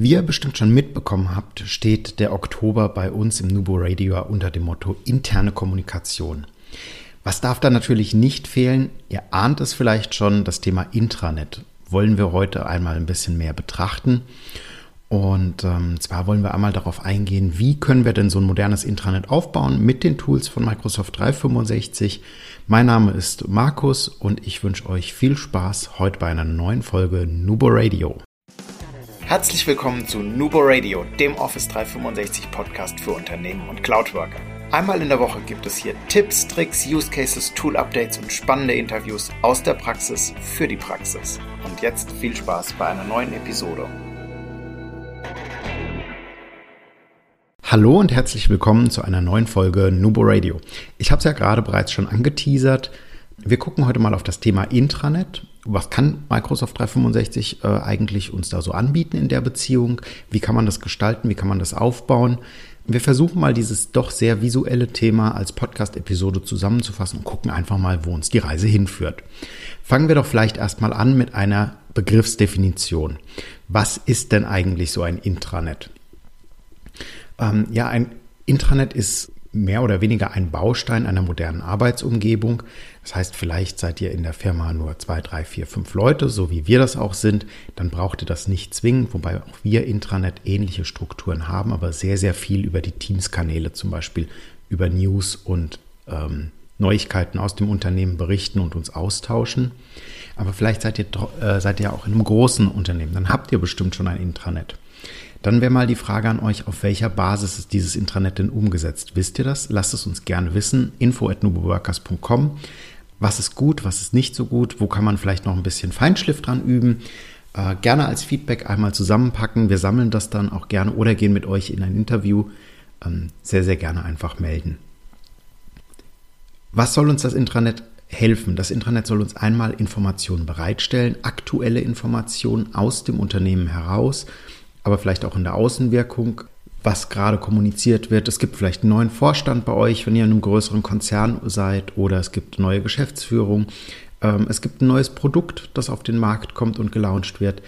Wie ihr bestimmt schon mitbekommen habt, steht der Oktober bei uns im Nubo Radio unter dem Motto interne Kommunikation. Was darf da natürlich nicht fehlen? Ihr ahnt es vielleicht schon, das Thema Intranet wollen wir heute einmal ein bisschen mehr betrachten. Und ähm, zwar wollen wir einmal darauf eingehen, wie können wir denn so ein modernes Intranet aufbauen mit den Tools von Microsoft 365. Mein Name ist Markus und ich wünsche euch viel Spaß heute bei einer neuen Folge Nubo Radio. Herzlich willkommen zu Nubo Radio, dem Office 365 Podcast für Unternehmen und Cloudworker. Einmal in der Woche gibt es hier Tipps, Tricks, Use Cases, Tool Updates und spannende Interviews aus der Praxis für die Praxis. Und jetzt viel Spaß bei einer neuen Episode. Hallo und herzlich willkommen zu einer neuen Folge Nubo Radio. Ich habe es ja gerade bereits schon angeteasert. Wir gucken heute mal auf das Thema Intranet was kann Microsoft 365 äh, eigentlich uns da so anbieten in der Beziehung? Wie kann man das gestalten? Wie kann man das aufbauen? Wir versuchen mal dieses doch sehr visuelle Thema als Podcast-Episode zusammenzufassen und gucken einfach mal, wo uns die Reise hinführt. Fangen wir doch vielleicht erstmal an mit einer Begriffsdefinition. Was ist denn eigentlich so ein Intranet? Ähm, ja, ein Intranet ist mehr oder weniger ein Baustein einer modernen Arbeitsumgebung. Das heißt, vielleicht seid ihr in der Firma nur zwei, drei, vier, fünf Leute, so wie wir das auch sind. Dann braucht ihr das nicht zwingend, wobei auch wir Intranet ähnliche Strukturen haben, aber sehr, sehr viel über die Teams-Kanäle, zum Beispiel über News und ähm, Neuigkeiten aus dem Unternehmen berichten und uns austauschen. Aber vielleicht seid ihr, äh, seid ihr auch in einem großen Unternehmen. Dann habt ihr bestimmt schon ein Intranet. Dann wäre mal die Frage an euch, auf welcher Basis ist dieses Intranet denn umgesetzt? Wisst ihr das? Lasst es uns gerne wissen. info at nuboworkers.com. Was ist gut, was ist nicht so gut? Wo kann man vielleicht noch ein bisschen Feinschliff dran üben? Äh, gerne als Feedback einmal zusammenpacken. Wir sammeln das dann auch gerne oder gehen mit euch in ein Interview. Ähm, sehr, sehr gerne einfach melden. Was soll uns das Intranet helfen? Das Intranet soll uns einmal Informationen bereitstellen, aktuelle Informationen aus dem Unternehmen heraus aber vielleicht auch in der Außenwirkung, was gerade kommuniziert wird. Es gibt vielleicht einen neuen Vorstand bei euch, wenn ihr in einem größeren Konzern seid, oder es gibt neue Geschäftsführung. Ähm, es gibt ein neues Produkt, das auf den Markt kommt und gelauncht wird.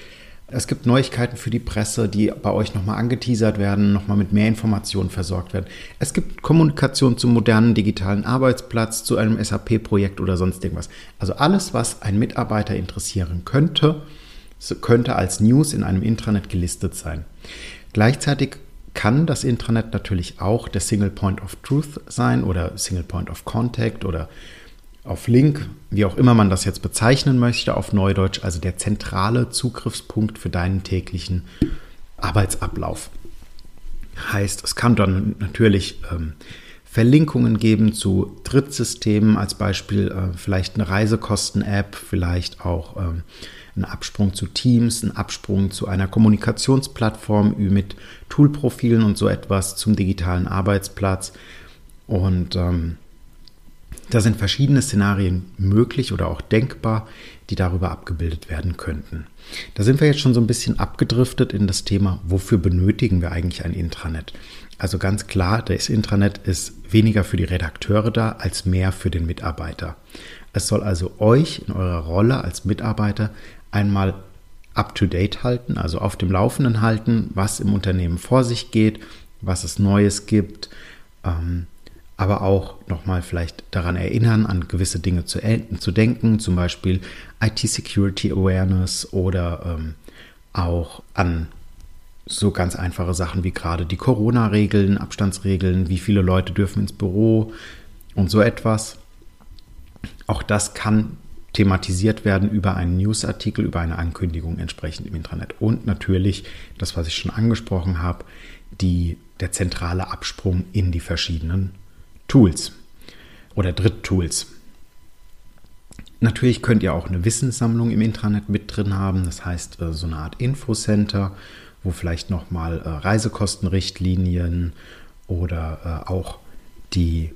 Es gibt Neuigkeiten für die Presse, die bei euch nochmal angeteasert werden, nochmal mit mehr Informationen versorgt werden. Es gibt Kommunikation zum modernen digitalen Arbeitsplatz, zu einem SAP-Projekt oder sonst irgendwas. Also alles, was ein Mitarbeiter interessieren könnte, könnte als News in einem Intranet gelistet sein. Gleichzeitig kann das Intranet natürlich auch der Single Point of Truth sein oder Single Point of Contact oder auf Link, wie auch immer man das jetzt bezeichnen möchte auf Neudeutsch, also der zentrale Zugriffspunkt für deinen täglichen Arbeitsablauf. Heißt, es kann dann natürlich ähm, Verlinkungen geben zu Drittsystemen, als Beispiel äh, vielleicht eine Reisekosten-App, vielleicht auch ähm, ein Absprung zu Teams, ein Absprung zu einer Kommunikationsplattform mit Toolprofilen und so etwas zum digitalen Arbeitsplatz. Und ähm, da sind verschiedene Szenarien möglich oder auch denkbar, die darüber abgebildet werden könnten. Da sind wir jetzt schon so ein bisschen abgedriftet in das Thema, wofür benötigen wir eigentlich ein Intranet? Also ganz klar, das Intranet ist weniger für die Redakteure da als mehr für den Mitarbeiter. Es soll also euch in eurer Rolle als Mitarbeiter einmal up-to-date halten, also auf dem Laufenden halten, was im Unternehmen vor sich geht, was es Neues gibt, ähm, aber auch nochmal vielleicht daran erinnern, an gewisse Dinge zu, zu denken, zum Beispiel IT-Security Awareness oder ähm, auch an so ganz einfache Sachen wie gerade die Corona-Regeln, Abstandsregeln, wie viele Leute dürfen ins Büro und so etwas. Auch das kann thematisiert werden über einen Newsartikel, über eine Ankündigung entsprechend im Internet. Und natürlich das, was ich schon angesprochen habe, die, der zentrale Absprung in die verschiedenen Tools oder Dritttools. Natürlich könnt ihr auch eine Wissenssammlung im Intranet mit drin haben, das heißt äh, so eine Art Infocenter, wo vielleicht nochmal äh, Reisekostenrichtlinien oder äh, auch die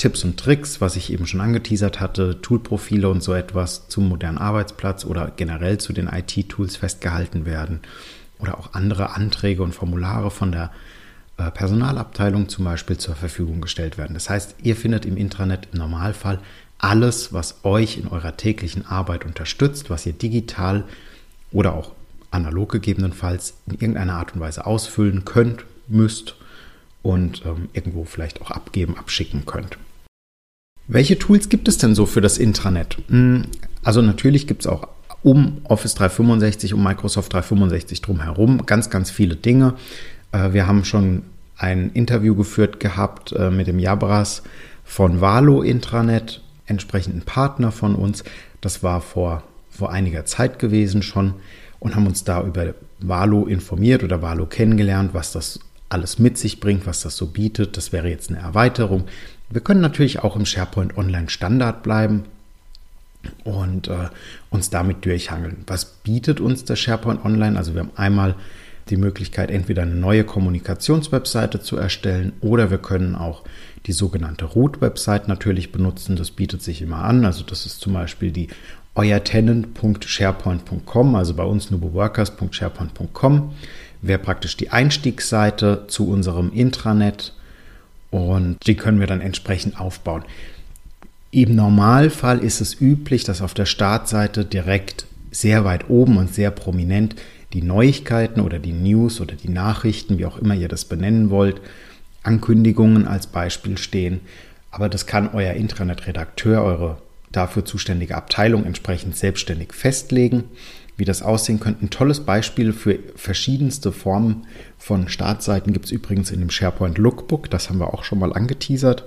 Tipps und Tricks, was ich eben schon angeteasert hatte, Toolprofile und so etwas zum modernen Arbeitsplatz oder generell zu den IT-Tools festgehalten werden oder auch andere Anträge und Formulare von der äh, Personalabteilung zum Beispiel zur Verfügung gestellt werden. Das heißt, ihr findet im Intranet im Normalfall alles, was euch in eurer täglichen Arbeit unterstützt, was ihr digital oder auch analog gegebenenfalls in irgendeiner Art und Weise ausfüllen könnt, müsst und ähm, irgendwo vielleicht auch abgeben, abschicken könnt. Welche Tools gibt es denn so für das Intranet? Hm, also natürlich gibt es auch um Office 365, um Microsoft 365 drumherum ganz, ganz viele Dinge. Äh, wir haben schon ein Interview geführt gehabt äh, mit dem Jabras von Valo Intranet, entsprechenden Partner von uns. Das war vor, vor einiger Zeit gewesen schon und haben uns da über Valo informiert oder Valo kennengelernt, was das alles mit sich bringt, was das so bietet. Das wäre jetzt eine Erweiterung. Wir können natürlich auch im SharePoint Online Standard bleiben und äh, uns damit durchhangeln. Was bietet uns der SharePoint Online? Also wir haben einmal die Möglichkeit, entweder eine neue Kommunikationswebseite zu erstellen oder wir können auch die sogenannte Root-Website natürlich benutzen. Das bietet sich immer an. Also das ist zum Beispiel die euertenant.sharepoint.com, also bei uns nuboworkers.sharepoint.com, wäre praktisch die Einstiegsseite zu unserem Intranet und die können wir dann entsprechend aufbauen. Im Normalfall ist es üblich, dass auf der Startseite direkt sehr weit oben und sehr prominent die Neuigkeiten oder die News oder die Nachrichten, wie auch immer ihr das benennen wollt, Ankündigungen als Beispiel stehen. Aber das kann euer Intranet-Redakteur, eure dafür zuständige Abteilung entsprechend selbstständig festlegen, wie das aussehen könnte. Ein tolles Beispiel für verschiedenste Formen von Startseiten gibt es übrigens in dem SharePoint Lookbook. Das haben wir auch schon mal angeteasert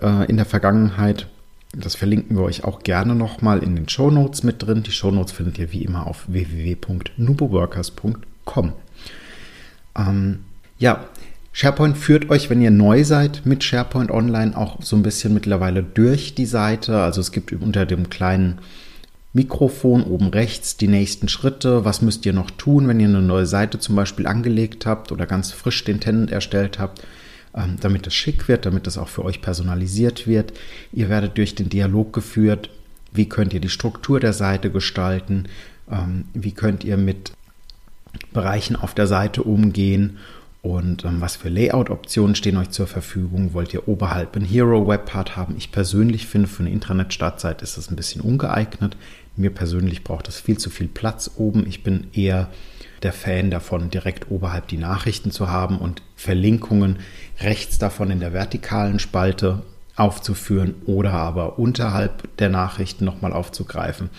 äh, in der Vergangenheit. Das verlinken wir euch auch gerne nochmal in den Show Notes mit drin. Die Show Notes findet ihr wie immer auf www.nuboworkers.com. Ähm, ja, SharePoint führt euch, wenn ihr neu seid, mit SharePoint Online auch so ein bisschen mittlerweile durch die Seite. Also es gibt unter dem kleinen Mikrofon oben rechts die nächsten Schritte. Was müsst ihr noch tun, wenn ihr eine neue Seite zum Beispiel angelegt habt oder ganz frisch den Tenant erstellt habt? Ähm, damit es schick wird, damit es auch für euch personalisiert wird. Ihr werdet durch den Dialog geführt, wie könnt ihr die Struktur der Seite gestalten, ähm, wie könnt ihr mit Bereichen auf der Seite umgehen und ähm, was für Layout-Optionen stehen euch zur Verfügung? Wollt ihr oberhalb ein Hero-Webpart haben? Ich persönlich finde, für eine Intranet-Startseite ist das ein bisschen ungeeignet. Mir persönlich braucht es viel zu viel Platz oben. Ich bin eher der Fan davon, direkt oberhalb die Nachrichten zu haben und Verlinkungen rechts davon in der vertikalen Spalte aufzuführen oder aber unterhalb der Nachrichten nochmal aufzugreifen.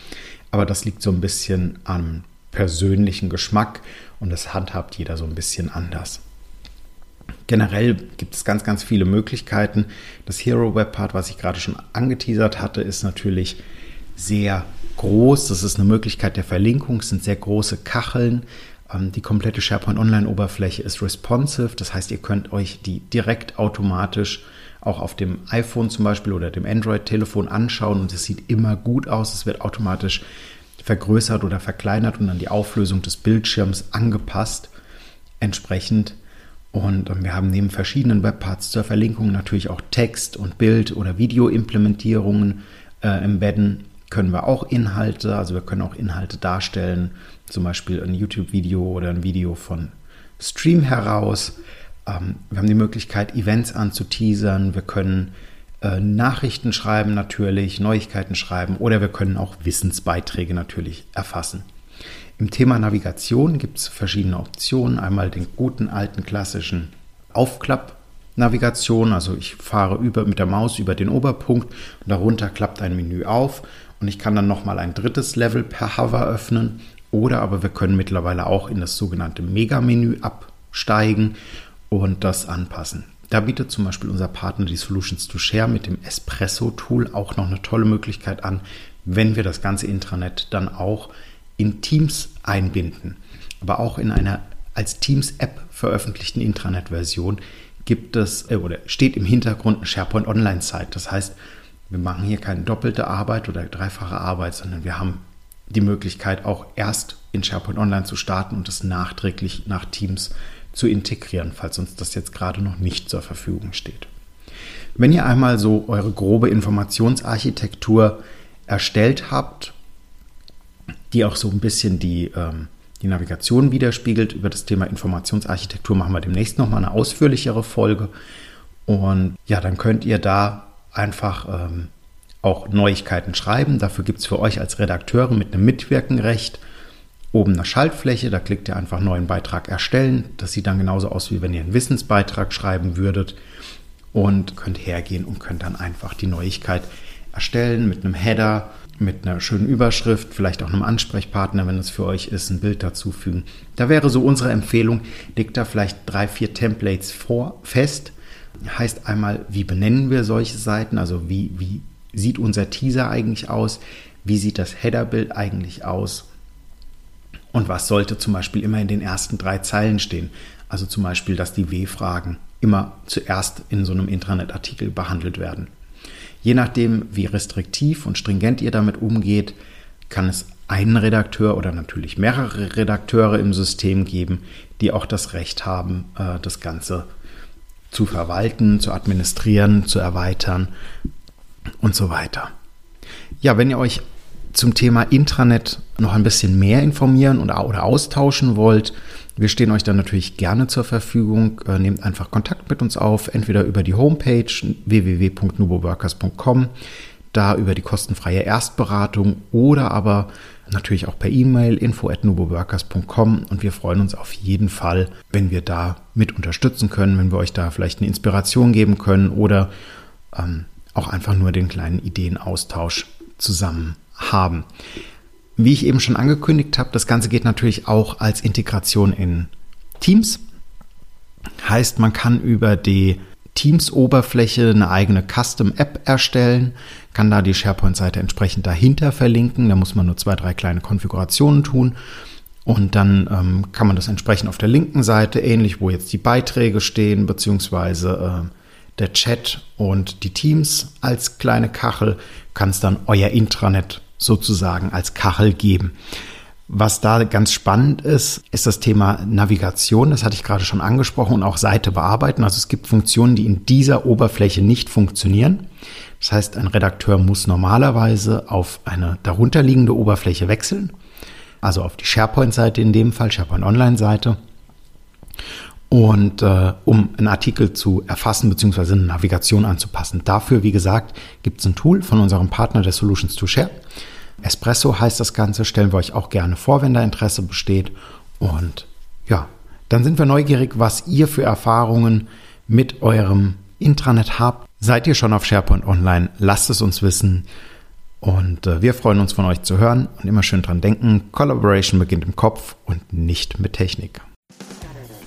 Aber das liegt so ein bisschen am persönlichen Geschmack und das handhabt jeder so ein bisschen anders. Generell gibt es ganz, ganz viele Möglichkeiten. Das Hero Web Part, was ich gerade schon angeteasert hatte, ist natürlich sehr groß. Das ist eine Möglichkeit der Verlinkung. Es sind sehr große Kacheln. Ähm, die komplette SharePoint Online-Oberfläche ist responsive, das heißt, ihr könnt euch die direkt automatisch auch auf dem iPhone zum Beispiel oder dem Android-Telefon anschauen und es sieht immer gut aus. Es wird automatisch vergrößert oder verkleinert und an die Auflösung des Bildschirms angepasst entsprechend. Und wir haben neben verschiedenen Webparts zur Verlinkung natürlich auch Text- und Bild- oder Videoimplementierungen äh, embedden. Können wir auch Inhalte, also wir können auch Inhalte darstellen, zum Beispiel ein YouTube-Video oder ein Video von Stream heraus. Ähm, wir haben die Möglichkeit, Events anzuteasern. Wir können äh, Nachrichten schreiben natürlich, Neuigkeiten schreiben oder wir können auch Wissensbeiträge natürlich erfassen. Im Thema Navigation gibt es verschiedene Optionen. Einmal den guten alten klassischen Aufklapp-Navigation. Also ich fahre über, mit der Maus über den Oberpunkt und darunter klappt ein Menü auf und ich kann dann nochmal ein drittes Level per Hover öffnen oder aber wir können mittlerweile auch in das sogenannte Mega-Menü absteigen und das anpassen. Da bietet zum Beispiel unser Partner die Solutions to Share mit dem Espresso-Tool auch noch eine tolle Möglichkeit an, wenn wir das ganze Intranet dann auch in Teams einbinden. Aber auch in einer als Teams-App veröffentlichten Intranet-Version gibt es äh, oder steht im Hintergrund ein SharePoint Online-Site. Das heißt, wir machen hier keine doppelte Arbeit oder dreifache Arbeit, sondern wir haben die Möglichkeit, auch erst in SharePoint Online zu starten und es nachträglich nach Teams zu integrieren, falls uns das jetzt gerade noch nicht zur Verfügung steht. Wenn ihr einmal so eure grobe Informationsarchitektur erstellt habt, die auch so ein bisschen die, ähm, die Navigation widerspiegelt, über das Thema Informationsarchitektur machen wir demnächst nochmal eine ausführlichere Folge. Und ja, dann könnt ihr da einfach ähm, auch Neuigkeiten schreiben. Dafür gibt es für euch als Redakteure mit einem Mitwirkenrecht oben eine Schaltfläche, da klickt ihr einfach neuen Beitrag erstellen. Das sieht dann genauso aus, wie wenn ihr einen Wissensbeitrag schreiben würdet und könnt hergehen und könnt dann einfach die Neuigkeit erstellen mit einem Header, mit einer schönen Überschrift, vielleicht auch einem Ansprechpartner, wenn es für euch ist, ein Bild dazufügen. Da wäre so unsere Empfehlung, legt da vielleicht drei, vier Templates vor, fest. Heißt einmal, wie benennen wir solche Seiten, also wie, wie sieht unser Teaser eigentlich aus, wie sieht das Headerbild eigentlich aus und was sollte zum Beispiel immer in den ersten drei Zeilen stehen. Also zum Beispiel, dass die W-Fragen immer zuerst in so einem Intranet-Artikel behandelt werden. Je nachdem, wie restriktiv und stringent ihr damit umgeht, kann es einen Redakteur oder natürlich mehrere Redakteure im System geben, die auch das Recht haben, äh, das Ganze zu verwalten, zu administrieren, zu erweitern und so weiter. Ja, wenn ihr euch zum Thema Intranet noch ein bisschen mehr informieren oder, oder austauschen wollt, wir stehen euch dann natürlich gerne zur Verfügung. Äh, nehmt einfach Kontakt mit uns auf, entweder über die Homepage www.nuboworkers.com, da über die kostenfreie Erstberatung oder aber natürlich auch per E-Mail info@nuboworkers.com und wir freuen uns auf jeden Fall, wenn wir da mit unterstützen können, wenn wir euch da vielleicht eine Inspiration geben können oder ähm, auch einfach nur den kleinen Ideenaustausch zusammen haben. Wie ich eben schon angekündigt habe, das Ganze geht natürlich auch als Integration in Teams. Heißt, man kann über die Teams-Oberfläche eine eigene Custom-App erstellen, kann da die SharePoint-Seite entsprechend dahinter verlinken. Da muss man nur zwei, drei kleine Konfigurationen tun. Und dann ähm, kann man das entsprechend auf der linken Seite, ähnlich wo jetzt die Beiträge stehen, beziehungsweise äh, der Chat und die Teams als kleine Kachel, kann es dann euer Intranet sozusagen als Kachel geben. Was da ganz spannend ist, ist das Thema Navigation. Das hatte ich gerade schon angesprochen und auch Seite bearbeiten. Also es gibt Funktionen, die in dieser Oberfläche nicht funktionieren. Das heißt, ein Redakteur muss normalerweise auf eine darunterliegende Oberfläche wechseln. Also auf die SharePoint-Seite in dem Fall, SharePoint Online-Seite. Und äh, um einen Artikel zu erfassen bzw. eine Navigation anzupassen. Dafür, wie gesagt, gibt es ein Tool von unserem Partner der Solutions to Share. Espresso heißt das Ganze, stellen wir euch auch gerne vor, wenn da Interesse besteht. Und ja, dann sind wir neugierig, was ihr für Erfahrungen mit eurem Intranet habt. Seid ihr schon auf SharePoint Online? Lasst es uns wissen. Und äh, wir freuen uns von euch zu hören und immer schön dran denken, Collaboration beginnt im Kopf und nicht mit Technik.